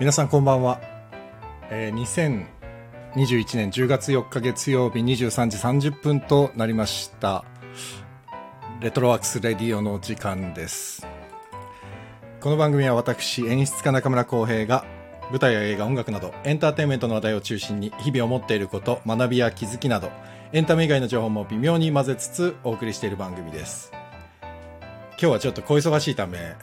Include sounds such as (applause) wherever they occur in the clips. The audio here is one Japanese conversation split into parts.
皆さんこんばんは、えー、2021年10月4日月曜日23時30分となりました。レトロワークスレディオの時間です。この番組は私演出家中村浩平が舞台や映画音楽などエンターテインメントの話題を中心に日々思っていること学びや気づきなどエンタメ以外の情報も微妙に混ぜつつお送りしている番組です。今日はちょっと小忙しいため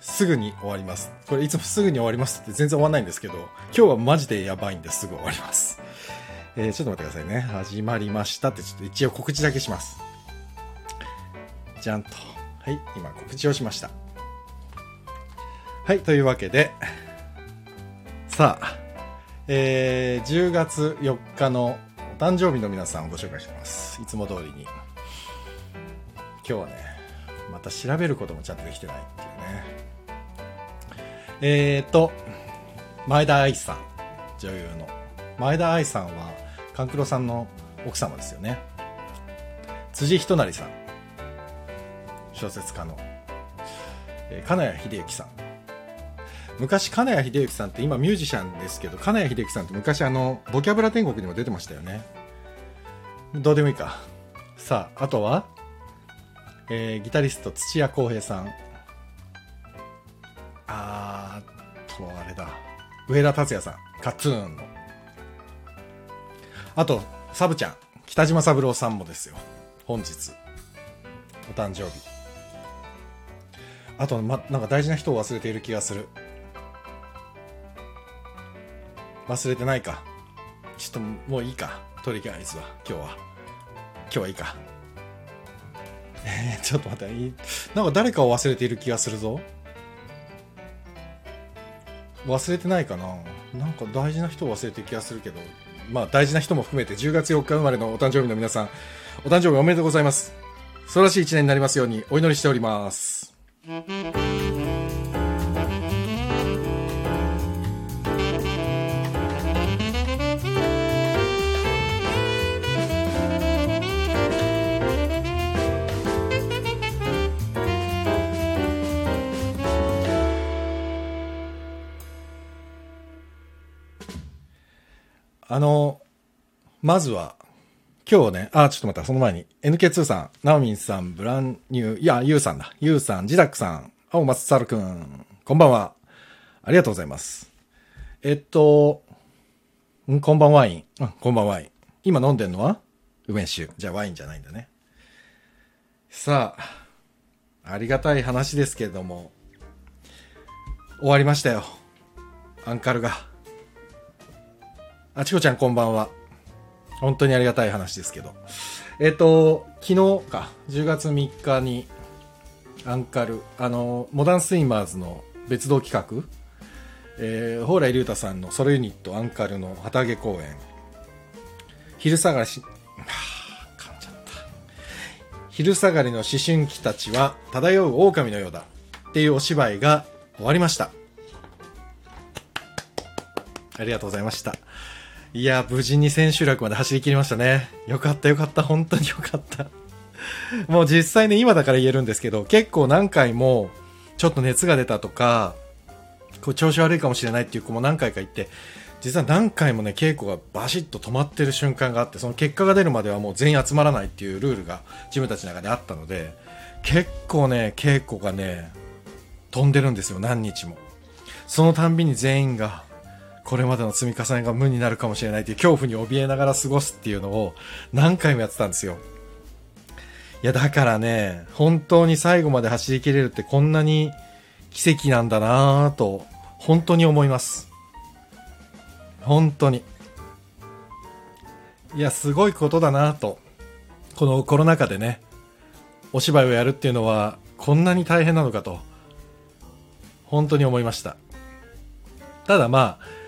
すぐに終わります。これいつもすぐに終わりますって全然終わんないんですけど、今日はマジでやばいんですぐ終わります。えー、ちょっと待ってくださいね。始まりましたってちょっと一応告知だけします。じゃんと。はい、今告知をしました。はい、というわけで、さあ、えー、10月4日のお誕生日の皆さんをご紹介します。いつも通りに。今日はね、また調べることもちゃんとできてないっていう。えっ、ー、と、前田愛さん、女優の。前田愛さんは、勘九郎さんの奥様ですよね。辻仁成さん。小説家の。えー、金谷秀幸さん。昔、金谷秀幸さんって今ミュージシャンですけど、金谷秀幸さんって昔あの、ボキャブラ天国にも出てましたよね。どうでもいいか。さあ、あとは、えー、ギタリスト土屋康平さん。上田達也さん。カツーンの。あと、サブちゃん。北島三郎さんもですよ。本日。お誕生日。あと、ま、なんか大事な人を忘れている気がする。忘れてないか。ちょっともういいか。とりあえずは。今日は。今日はいいか。えー、ちょっと待って。なんか誰かを忘れている気がするぞ。忘れてないかななんか大事な人を忘れてる気がするけど、まあ大事な人も含めて10月4日生まれのお誕生日の皆さん、お誕生日おめでとうございます。素晴らしい一年になりますようにお祈りしております。あの、まずは、今日ね、あ、ちょっと待った、その前に、NK2 さん、ナオミンさん、ブランニュー、いや、ユウさんだ、ユウさん、ジダックさん、青松サルくん、こんばんは。ありがとうございます。えっと、んこんばんワイン。うん、こんばんワイン。今飲んでんのは？梅酒。じゃあワインじゃないんだね。さあ、ありがたい話ですけれども、終わりましたよ。アンカルが。あちこちゃんこんばんは。本当にありがたい話ですけど。えっ、ー、と、昨日か、10月3日に、アンカル、あの、モダンスイマーズの別動企画、えー、蓬莱竜太さんのソロユニットアンカルの旗揚げ公演、昼下がりし、はぁ、噛んじゃった。昼下がりの思春期たちは漂う狼のようだっていうお芝居が終わりました。ありがとうございました。いや、無事に千秋楽まで走り切りましたね。よかったよかった。本当によかった。もう実際ね、今だから言えるんですけど、結構何回も、ちょっと熱が出たとか、こう調子悪いかもしれないっていう子も何回か言って、実は何回もね、稽古がバシッと止まってる瞬間があって、その結果が出るまではもう全員集まらないっていうルールが自分たちの中であったので、結構ね、稽古がね、飛んでるんですよ、何日も。そのたんびに全員が、これまでの積み重ねが無になるかもしれないという恐怖に怯えながら過ごすっていうのを何回もやってたんですよ。いや、だからね、本当に最後まで走り切れるってこんなに奇跡なんだなぁと、本当に思います。本当に。いや、すごいことだなぁと。このコロナ禍でね、お芝居をやるっていうのは、こんなに大変なのかと、本当に思いました。ただまあ、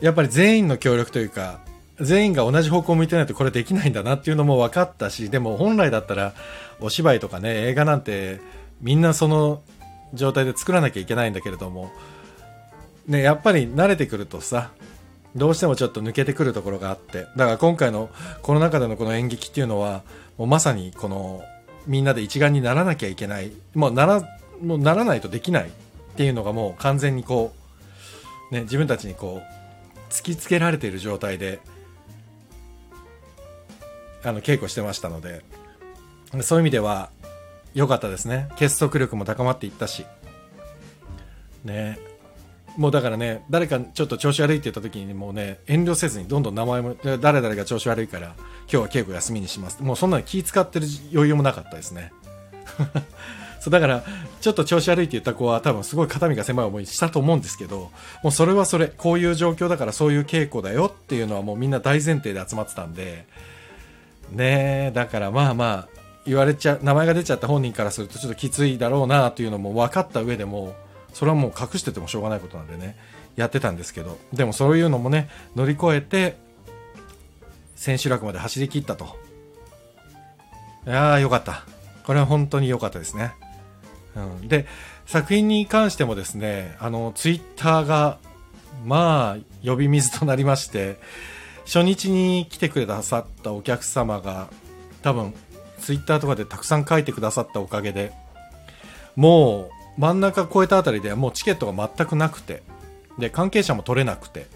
やっぱり全員の協力というか、全員が同じ方向を向いてないとこれできないんだなっていうのも分かったし、でも本来だったらお芝居とかね、映画なんてみんなその状態で作らなきゃいけないんだけれども、ね、やっぱり慣れてくるとさ、どうしてもちょっと抜けてくるところがあって、だから今回のコロナ禍でのこの演劇っていうのは、もうまさにこのみんなで一丸にならなきゃいけない、もうなら、もうならないとできないっていうのがもう完全にこう、ね、自分たちにこう突きつけられている状態であの稽古してましたのでそういう意味では良かったですね。結束力も高まっていったし。ね。もうだからね誰かちょっと調子悪いって言った時にもうね遠慮せずにどんどん名前も誰々が調子悪いから今日は稽古休みにします。もうそんなに気使ってる余裕もなかったですね。そうだからちょっと調子悪いって言った子は多分すごい肩身が狭い思いしたと思うんですけどもうそれはそれこういう状況だからそういう稽古だよっていうのはもうみんな大前提で集まってたんでねえだからまあまあ言われちゃ名前が出ちゃった本人からするとちょっときついだろうなというのも分かった上でもそれはもう隠しててもしょうがないことなんでねやってたんですけどでもそういうのもね乗り越えて千秋楽まで走り切ったと。いやーよかった。これは本当に良かったですね、うん、で作品に関してもですねあのツイッターがまあ呼び水となりまして初日に来てくださったお客様が多分ツイッターとかでたくさん書いてくださったおかげでもう真ん中越えたあたりではもうチケットが全くなくてで関係者も取れなくて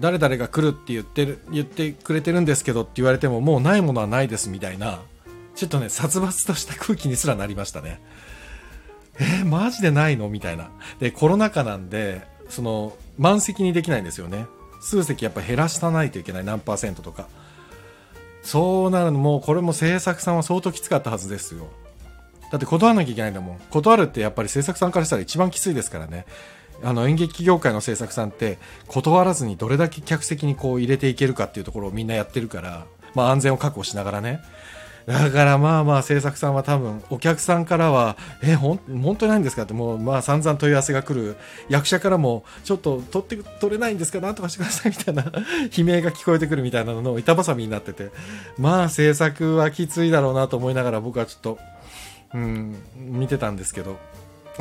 誰々が来るって言ってる言ってくれてるんですけどって言われてももうないものはないですみたいなちょっとね殺伐とした空気にすらなりましたね。えー、マジでないの？みたいな。でコロナ禍なんでその満席にできないんですよね。数席やっぱ減らしたないといけない。何パーセントとか。そうなるのもこれも制作さんは相当きつかったはずですよ。だって断らなきゃいけないんだもん。断るってやっぱり制作さんからしたら一番きついですからね。あの演劇業界の制作さんって断らずにどれだけ客席にこう入れていけるかっていうところをみんなやってるから、まあ、安全を確保しながらね。だからまあまあ制作さんは多分お客さんからはえほん本当にないんですか？ってもうまあ散々問い合わせが来る役者からもちょっと取って取れないんですか？なんとかしてくださいみたいな (laughs) 悲鳴が聞こえてくるみたいなのの板挟みになってて。まあ制作はきついだろうなと思いながら僕はちょっとうん見てたんですけど。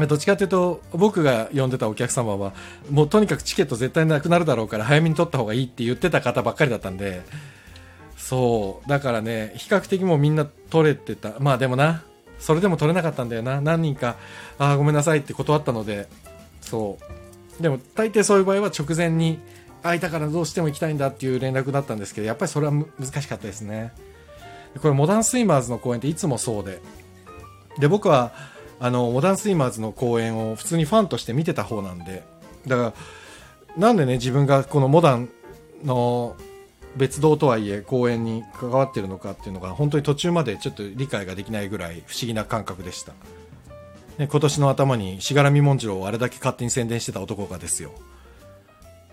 どっちかというと僕が呼んでたお客様はもうとにかくチケット絶対なくなるだろうから早めに取った方がいいって言ってた方ばっかりだったんでそう。だからね比較的もうみんな取れてた。まあでもなそれでも取れなかったんだよな。何人かああごめんなさいって断ったのでそう。でも大抵そういう場合は直前に空いたからどうしても行きたいんだっていう連絡だったんですけどやっぱりそれは難しかったですね。これモダンスイマーズの公演っていつもそうで。で僕はあのモダンスイマーズの公演を普通にファンとして見てた方なんで。だからなんでね自分がこのモダンの別動とはいえ公演に関わってるのかっていうのが本当に途中までちょっと理解ができないぐらい不思議な感覚でした、ね、今年の頭にしがらみもんじろうをあれだけ勝手に宣伝してた男がですよ。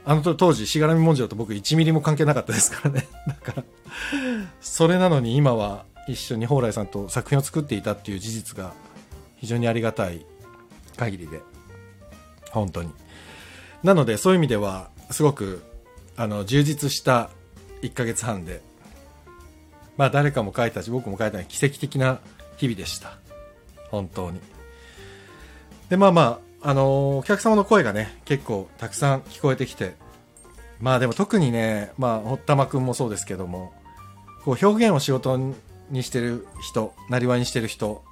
あの当時しがらみもんじろうと僕1ミリも関係なかったですからね。(laughs) だからそれなのに今は一緒に蓬莱さんと作品を作っていたっていう事実が非常にありがたい限りで。本当に。なのでそういう意味ではすごくあの充実した1ヶ月半で、まあ誰かも書いたし、僕も書いた奇跡的な日々でした。本当に。で、まあまあ、あの、お客様の声がね、結構たくさん聞こえてきて、まあでも特にね、まあ、堀田間くんもそうですけども、こう表現を仕事にしてる人、なりわいにしてる人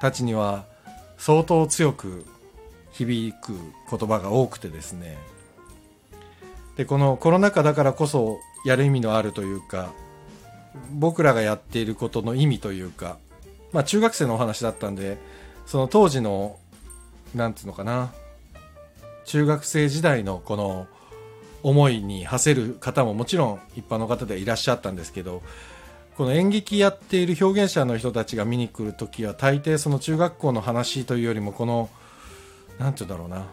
たちには、相当強く響く言葉が多くてですね、で、このコロナ禍だからこそやる意味のあるというか僕らがやっていることの意味というか、まあ、中学生のお話だったんでその当時のなんていうのかな中学生時代のこの思いに馳せる方ももちろん一般の方でいらっしゃったんですけどこの演劇やっている表現者の人たちが見に来る時は大抵その中学校の話というよりもこの何て言うんだろうな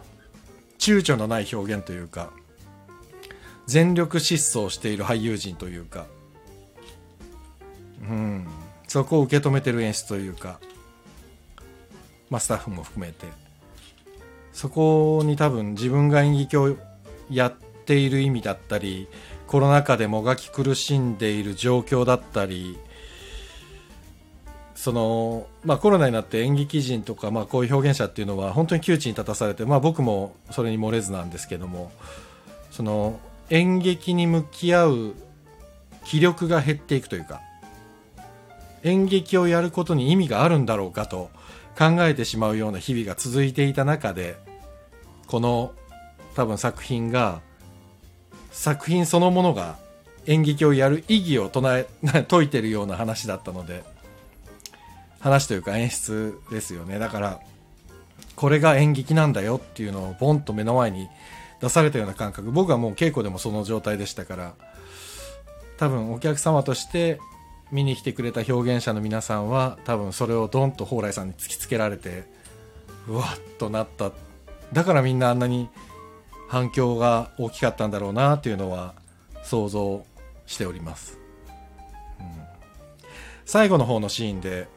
躊躇のない表現というか全力疾走している俳優陣というか、うん、そこを受け止めてる演出というか、まあ、スタッフも含めて。そこに多分自分が演劇をやっている意味だったりコロナ禍でもがき苦しんでいる状況だったりそのまあ、コロナになって演劇人とか、まあ、こういう表現者っていうのは本当に窮地に立たされて、まあ、僕もそれに漏れずなんですけどもその演劇に向き合う気力が減っていくというか演劇をやることに意味があるんだろうかと考えてしまうような日々が続いていた中でこの多分作品が作品そのものが演劇をやる意義を唱え説いてるような話だったので話というか演出ですよね。だからこれが演劇なんだよっていうのをボンと目の前に出されたような感覚。僕はもう稽古でもその状態でしたから。多分お客様として見に来てくれた表現者の皆さんは多分それをドンと蓬莱さんに突きつけられてうわっとなった。だからみんなあんなに反響が大きかったんだろうなというのは想像しております、うん、最後の方のシーンで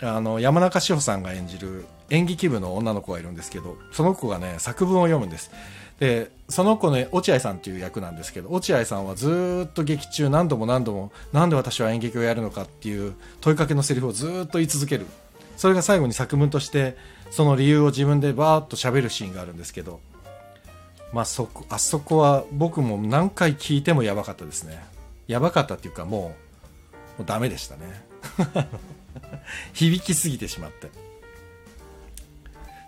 あの山中志保さんが演じる演劇部の女の子がいるんですけどその子がね作文を読むんです。でその子ね落合さんっていう役なんですけど落合さんはずっと劇中何度も何度もなんで私は演劇をやるのかっていう問いかけのセリフをずっと言い続ける。それが最後に作文としてその理由を自分でバーッと喋るシーンがあるんですけどまあそこあそこは僕も何回聞いてもやばかったですね。やばかったっていうかもうもうダメでしたね。(laughs) 響きすぎてしまって。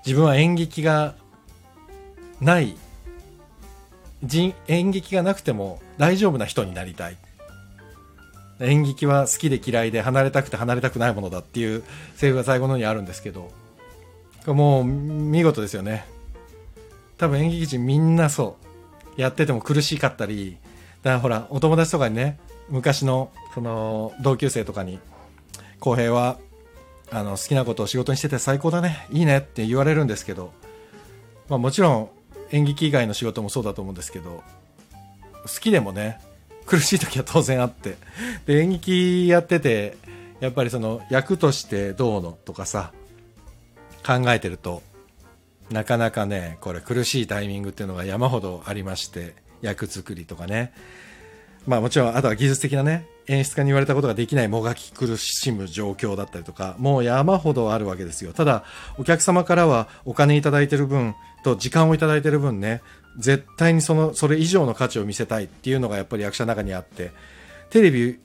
自分は演劇がない人演劇がなくても大丈夫な人になりたい。演劇は好きで嫌いで離れたくて離れたくないものだっていうセリフが最後のにあるんですけど。もう見事ですよね。多分演劇人みんなそうやってても苦しかったりだからほらお友達とかにね昔のその同級生とかに浩平はあの好きなことを仕事にしてて最高だねいいねって言われるんですけど、まあ、もちろん演劇以外の仕事もそうだと思うんですけど好きでもね苦しい時は当然あって。で演劇やっててやっぱりその役としてどうのとかさ考えてるとなかなかねこれ苦しいタイミングっていうのが山ほどありまして役作りとかね。まあもちろんあとは技術的なね演出家に言われたことができないもがき苦しむ状況だったりとかもう山ほどあるわけですよ。ただお客様からはお金いただいてる分と時間をいただいてる分ね絶対にそのそれ以上の価値を見せたいっていうのがやっぱり役者の中にあってテレビ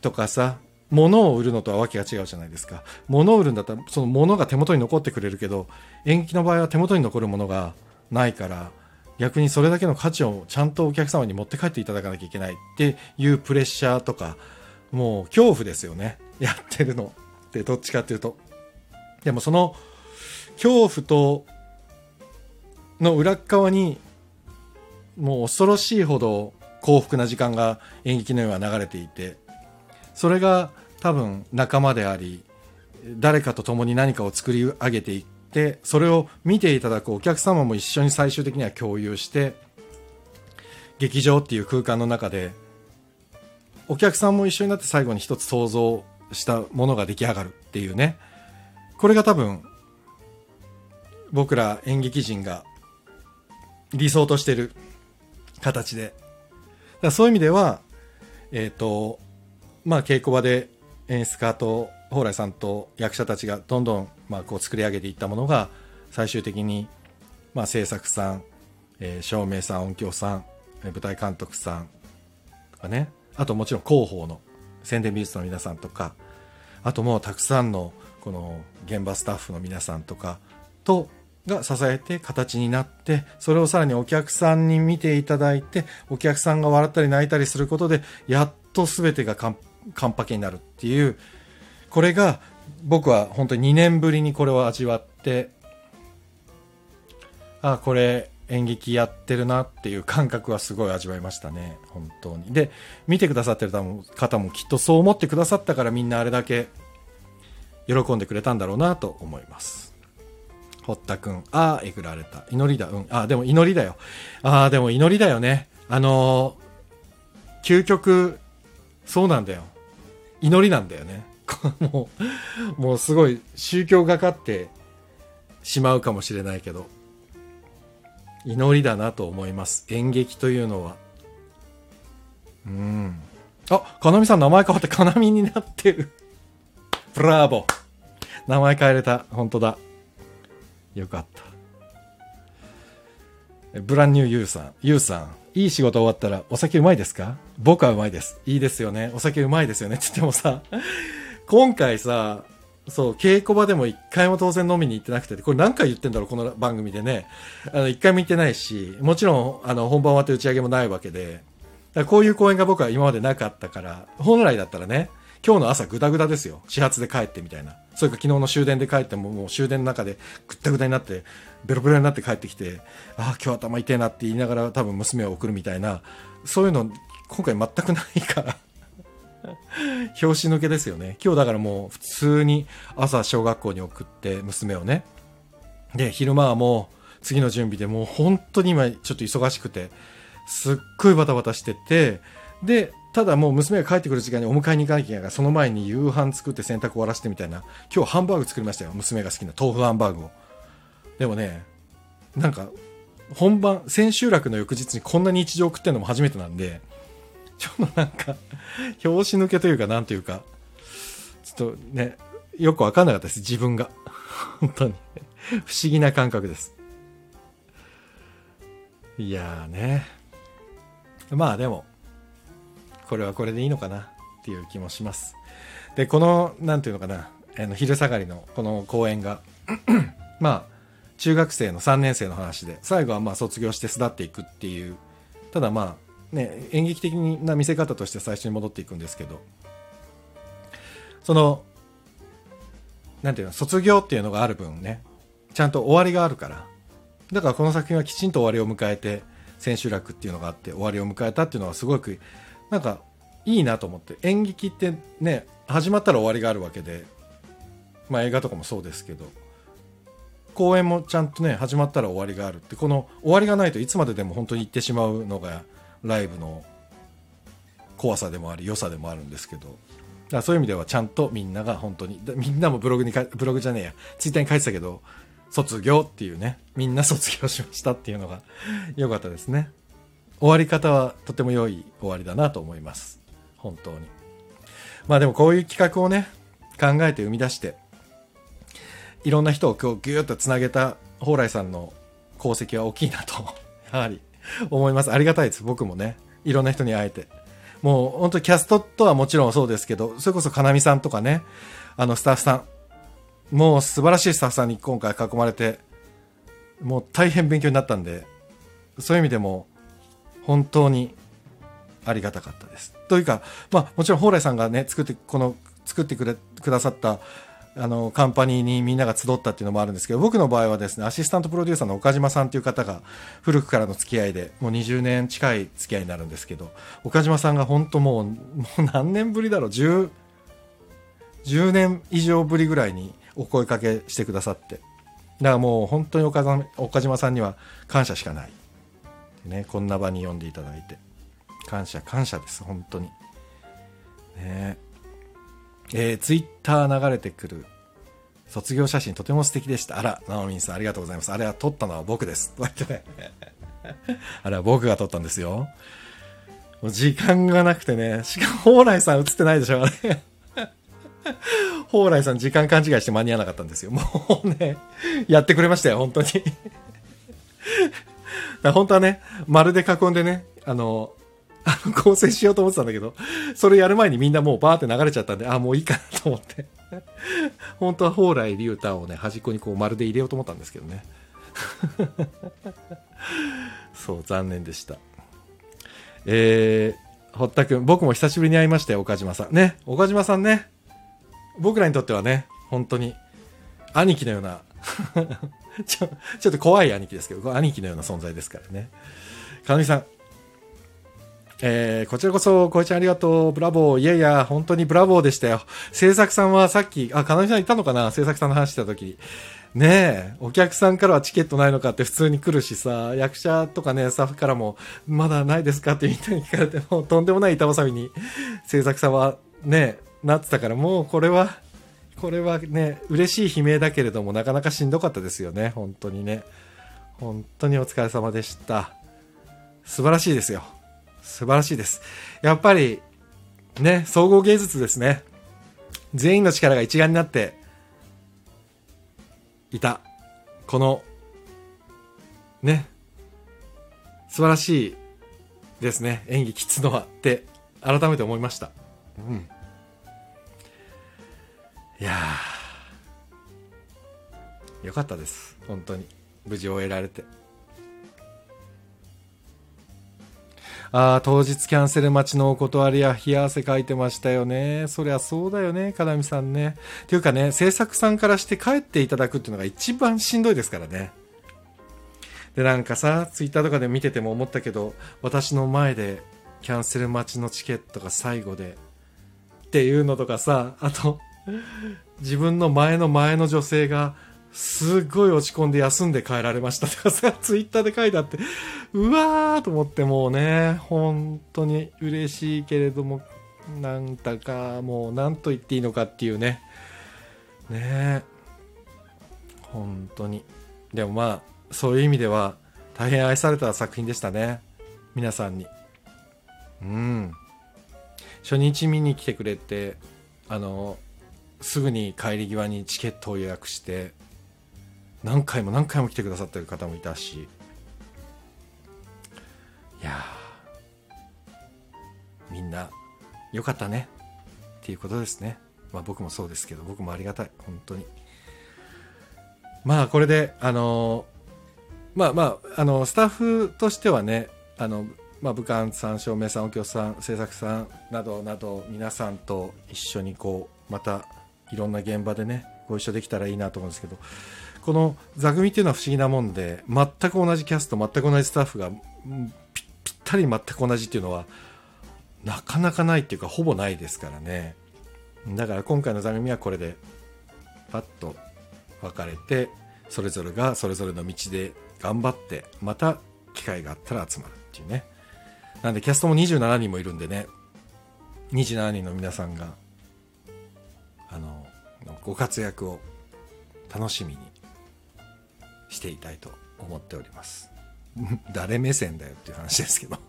とかさ物を売るのとはわけが違うじゃないですか。物を売るんだったらその物が手元に残ってくれるけど演劇の場合は手元に残るものがないから逆にそれだけの価値をちゃんとお客様に持って帰っていただかなきゃいけないっていうプレッシャーとかもう恐怖ですよね。(laughs) やってるのってどっちかっていうと。でもその恐怖との裏側にもう恐ろしいほど幸福な時間が演劇のように流れていてそれが多分仲間であり誰かと共に何かを作り上げていってそれを見ていただくお客様も一緒に最終的には共有して劇場っていう空間の中でお客さんも一緒になって最後に一つ想像したものが出来上がるっていうね。これが多分僕ら演劇人が理想としてる形で。だそういう意味ではえっ、ー、とまあ稽古場で演出家と蓬莱さんと役者たちがどんどんまあこう作り上げていったものが最終的にまあ制作さん、えー、照明さん音響さん舞台監督さんとかね。あともちろん広報の宣伝美術の皆さんとかあともうたくさんのこの現場スタッフの皆さんとかとが支えて形になってそれをさらにお客さんに見ていただいてお客さんが笑ったり泣いたりすることでやっと全てが完璧になるっていうこれが僕は本当に2年ぶりにこれを味わってあこれ演劇やってるなっていう感覚はすごい味わいましたね本当にで見てくださってる方もきっとそう思ってくださったからみんなあれだけ喜んでくれたんだろうなと思います堀田くん。ああ、えぐられた。祈りだ。うん。ああ、でも祈りだよ。ああ、でも祈りだよね。あのー、究極、そうなんだよ。祈りなんだよね。もう、もうすごい宗教がかってしまうかもしれないけど、祈りだなと思います。演劇というのは。うん。あ、かなみさん名前変わってかなみになってる。ブラボ。名前変えれた。本当だ。よかった。ブランニューユーさん。ユーさん。いい仕事終わったらお酒うまいですか？僕はうまいです。いいですよね。お酒うまいですよね。って言ってもさ、今回さ、そう、稽古場でも一回も当然飲みに行ってなくて、これ何回言ってんだろう、この番組でね。あの、一回も行ってないし、もちろん、あの、本番終わって打ち上げもないわけで、だこういう公演が僕は今までなかったから、本来だったらね、今日の朝グダグダですよ。始発で帰ってみたいな。それか昨日の終電で帰っても、もう終電の中でぐったぐたになって、ベロベロになって帰ってきて、ああ、今日頭痛いなって言いながら多分娘を送るみたいな、そういうの、今回全くないから (laughs) 拍子抜けですよね。今日だからもう普通に朝小学校に送って娘をね。で、昼間はもう次の準備でもう本当に今ちょっと忙しくて、すっごいバタバタしてて、で、ただもう娘が帰ってくる時間にお迎えに行かなきゃいけないから、その前に夕飯作って洗濯終わらせてみたいな、今日ハンバーグ作りましたよ。娘が好きな豆腐ハンバーグを。でもね、なんか、本番、千秋楽の翌日にこんなに日常食ってんのも初めてなんで、ちょっとなんか、拍子抜けというか、なんというか、ちょっとね、よくわかんなかったです、自分が。(laughs) 本当に。不思議な感覚です。いやーね。まあでも、これはこれでいいのかなっていう気もします。で、この、なんていうのかな、あの昼下がりのこの公演が、(clears throat) まあ、中学生の3年生の話で、最後はまあ卒業して巣立っていくっていう、ただまあ、ね、演劇的な見せ方として最初に戻っていくんですけどそのなんていうの卒業っていうのがある分ねちゃんと終わりがあるから。だからこの作品はきちんと終わりを迎えて千秋楽っていうのがあって終わりを迎えたっていうのはすごくなんかいいなと思って。演劇ってね始まったら終わりがあるわけでまあ映画とかもそうですけど公演もちゃんとね始まったら終わりがあるってこの終わりがないといつまででも本当に行ってしまうのがライブの怖さでもあり良さでもあるんですけど。だそういう意味ではちゃんとみんなが本当に。みんなもブログにブログじゃねえや。ツイッターに書いてたけど卒業っていうね。みんな卒業しましたっていうのが (laughs) 良かったですね。終わり方はとても良い終わりだなと思います。本当に。まあでもこういう企画をね考えて生み出していろんな人を今日ギューッとつなげた蓬莱さんの功績は大きいなと。(laughs) やはり (laughs) 思います。ありがたいです。僕もね。いろんな人に会えて。もう本当キャストとはもちろんそうですけど、それこそかなみさんとかね、あのスタッフさん、もう素晴らしいスタッフさんに今回囲まれて、もう大変勉強になったんで、そういう意味でも本当にありがたかったです。というか、まあもちろん蓬莱さんがね、作って、この作ってくれ、くださったあの、カンパニーにみんなが集ったっていうのもあるんですけど、僕の場合はですね、アシスタントプロデューサーの岡島さんという方が古くからの付き合いで、もう20年近い付き合いになるんですけど、岡島さんが本当もう、もう何年ぶりだろう、10、10年以上ぶりぐらいにお声かけしてくださって、だからもう本当に岡岡島さんには感謝しかない。ね、こんな場に呼んでいただいて。感謝、感謝です、本当に。ねええー、ツイッター流れてくる卒業写真とても素敵でした。あら、ナオミンさんありがとうございます。あれは撮ったのは僕です。と言ってね。(laughs) あれは僕が撮ったんですよ。もう時間がなくてね。しかも、蓬莱さん映ってないでしょ、あれ。(laughs) 蓬莱さん時間勘違いして間に合わなかったんですよ。もうね、やってくれましたよ、本当に。(laughs) 本当はね、丸で囲んでね、あの、あの、構成しようと思ってたんだけど、それやる前にみんなもうバーって流れちゃったんで、あ、もういいかなと思って。本当は蓬莱竜太をね、端っこにこう丸で入れようと思ったんですけどね。(laughs) そう、残念でした。えー、堀田くん、僕も久しぶりに会いましたよ、岡島さん。ね、岡島さんね、僕らにとってはね、本当に、兄貴のような (laughs) ちょ、ちょっと怖い兄貴ですけど、兄貴のような存在ですからね。かのみさん、えー、こちらこそ、こいちゃんありがとう。ブラボー。いやいや、本当にブラボーでしたよ。制作さんはさっき、あ、かなみさんいたのかな？制作さんの話した時。ねえ、お客さんからはチケットないのかって普通に来るしさ、役者とかね、スタッフからも、まだないですかってみたいに聞かれても、(laughs) とんでもない板挟みに、制作さんはね、なってたから、もうこれは、これはね、嬉しい悲鳴だけれども、なかなかしんどかったですよね、本当にね。本当にお疲れ様でした。素晴らしいですよ。素晴らしいです。やっぱり、ね、総合芸術ですね。全員の力が一丸になっていた。この、ね、素晴らしいですね。演技きつのはって改めて思いました。うん。いやよかったです本当に無事終えられてああ当日キャンセル待ちのお断りや冷や汗かいてましたよね。そりゃそうだよねかなみさんね。っていうかね制作さんからして帰っていただくっていうのが一番しんどいですからね。でなんかさツイッターとかで見てても思ったけど私の前でキャンセル待ちのチケットが最後でっていうのとかさあと自分の前の前の女性がすごい落ち込んで休んで帰られましたとかさ、(laughs) ツイッターで書いてあって、うわーと思ってもうね、本当に嬉しいけれども、なんだかもう何と言っていいのかっていうね。ね本当に。でもまあ、そういう意味では大変愛された作品でしたね。皆さんに。うん。初日見に来てくれて、あの、すぐに帰り際にチケットを予約して何回も何回も来てくださってる方もいたし。いやみんなよかったね。っていうことですね。まあ僕もそうですけど僕もありがたい。本当に。まあこれであのまあまああのスタッフとしてはねあのまあ、武漢さん照明さんお客さん制作さんなどなど皆さんと一緒にこうまたいろんな現場でねご一緒できたらいいなと思うんですけど。この座組っていうのは不思議なもんで全く同じキャスト全く同じスタッフがぴったり全く同じっていうのはなかなかないっていうかほぼないですからね。だから今回の座組はこれでパッと分かれてそれぞれがそれぞれの道で頑張ってまた機会があったら集まるっていうね。なんでキャストも27人もいるんでね。27人の皆さんがあのご活躍を楽しみにしていたいと思っております。(laughs) 誰目線だよっていう話ですけど。(laughs) こ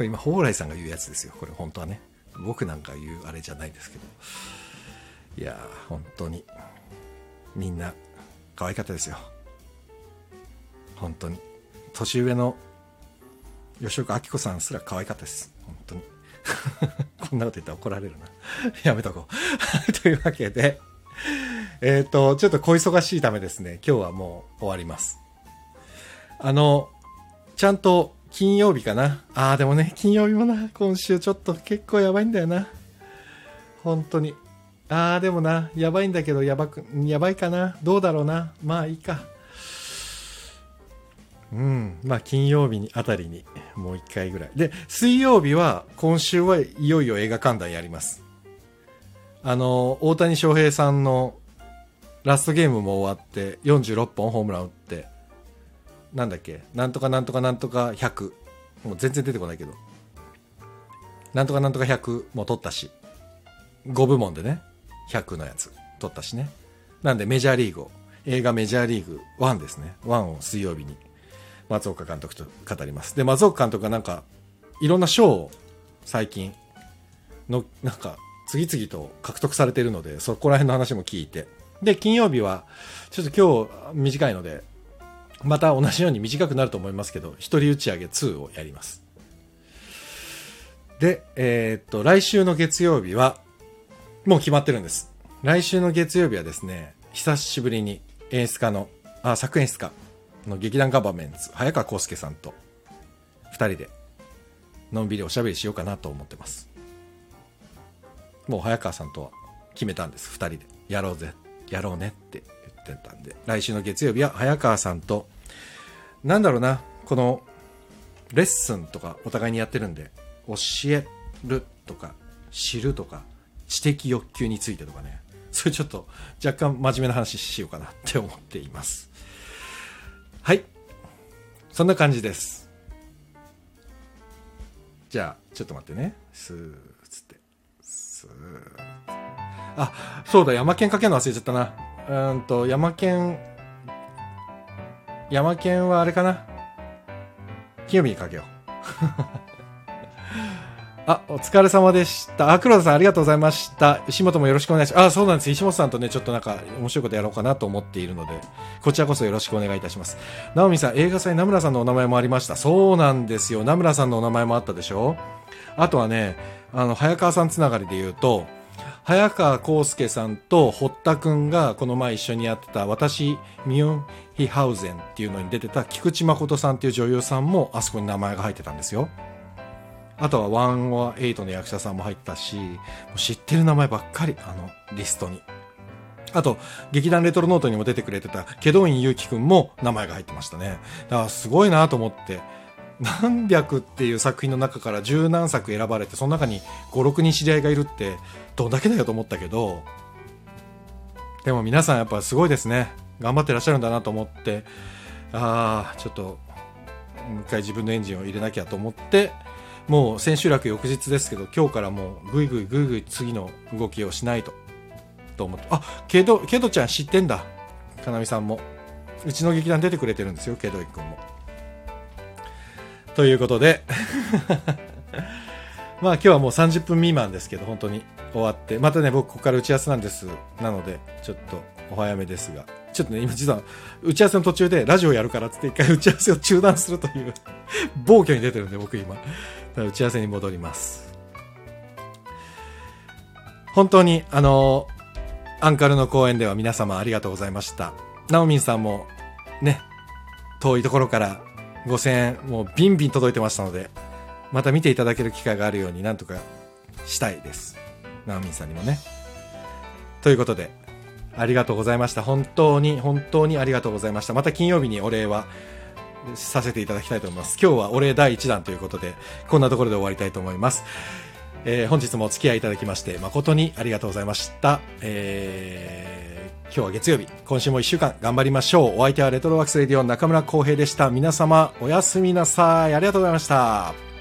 れ今蓬莱さんが言うやつですよ。これ本当はね。僕なんか言うあれじゃないですけど。いやー本当に。みんな可愛かったですよ。本当に。年上の吉岡明子さんすら可愛かったです。本当に。(laughs) こんなこと言ったら怒られるな。やめとこう。というわけでえっ、と、ちょっと小忙しいためですね、今日はもう終わります。あの、ちゃんと金曜日かな？ああ、でもね、金曜日もな、今週ちょっと結構やばいんだよな。本当に。ああ、でもな、やばいんだけど、やばく、やばいかな。どうだろうな。まあいいか。うん。まあ金曜日にあたりに、もう一回ぐらい。で、水曜日は、今週はいよいよ映画観覧やります。あの、大谷翔平さんのラストゲームも終わって46本ホームラン打ってなんだっけなんとかなんとかなんとか100もう全然出てこないけど。なんとかなんとか100も取ったし。5部門でね100のやつ取ったしね。なんでメジャーリーグを映画メジャーリーグ1ですね。1を水曜日に松岡監督と語ります。で松岡監督がなんかいろんな賞を最近のなんか次々と獲得されているのでそこら辺の話も聞いて。で、金曜日は、ちょっと今日短いので、また同じように短くなると思いますけど、一人打ち上げ2をやります。で、えー、っと、来週の月曜日は、もう決まってるんです。来週の月曜日はですね、久しぶりに演出家の、あ、作演出家の劇団ガバメンツ、早川康介さんと、二人で、のんびりおしゃべりしようかなと思ってます。もう早川さんとは決めたんです、二人で。やろうぜやろうねって言ってたんで、来週の月曜日は早川さんと、なんだろうな、この、レッスンとかお互いにやってるんで、教えるとか、知るとか、知的欲求についてとかね、それちょっと若干真面目な話しようかなって思っています。はい。そんな感じです。じゃあ、ちょっと待ってね。スーつって。スーあ、そうだ、山県かけるの忘れちゃったな。うんと、山県、山県はあれかな。金曜日にかけよう。(laughs) あ、お疲れ様でした。あ、黒田さんありがとうございました。石本もよろしくお願いします。あ、そうなんです。石本さんとね、ちょっとなんか面白いことやろうかなと思っているので、こちらこそよろしくお願いいたします。ナオミさん、映画祭名村さんのお名前もありました。そうなんですよ。名村さんのお名前もあったでしょあとはね、あの、早川さんつながりで言うと、早川康介さんと堀田くんがこの前一緒にやってた私ミヨンヒハウゼンっていうのに出てた菊池誠さんっていう女優さんもあそこに名前が入ってたんですよ。あとはワンワエイトの役者さんも入ったし、知ってる名前ばっかり、あのリストに。あと、劇団レトロノートにも出てくれてた、ケドインユウキくんも名前が入ってましたね。だからすごいなと思って、何百っていう作品の中から十何作選ばれて、その中に5、6人知り合いがいるって、どんだけだよと思ったけど、でも皆さんやっぱすごいですね。頑張ってらっしゃるんだなと思って、ああ、ちょっと、もう一回自分のエンジンを入れなきゃと思って、もう千秋楽翌日ですけど、今日からもうぐいぐいぐいぐい次の動きをしないと、と思って。あ、けど、けどちゃん知ってんだ。かなみさんも。うちの劇団出てくれてるんですよ、けどいくんも。ということで (laughs) まあ今日はもう30分未満ですけど、本当に終わって、またね、僕ここから打ち合わせなんです。なので、ちょっとお早めですが、ちょっとね、今実は打ち合わせの途中でラジオやるからって一回打ち合わせを中断するという (laughs) 暴挙に出てるんで、僕今。打ち合わせに戻ります。本当に、あの、アンカルの公演では皆様ありがとうございました。ナオミンさんも、ね、遠いところから5000円、もうビンビン届いてましたので、また見ていただける機会があるようになんとかしたいです。ナオミンさんにもね。ということで、ありがとうございました。本当に、本当にありがとうございました。また金曜日にお礼はさせていただきたいと思います。今日はお礼第1弾ということで、こんなところで終わりたいと思います。えー、本日もお付き合いいただきまして誠にありがとうございました。えー、今日は月曜日、今週も1週間頑張りましょう。お相手はレトロワークスレディオ中村浩平でした。皆様おやすみなさい。ありがとうございました。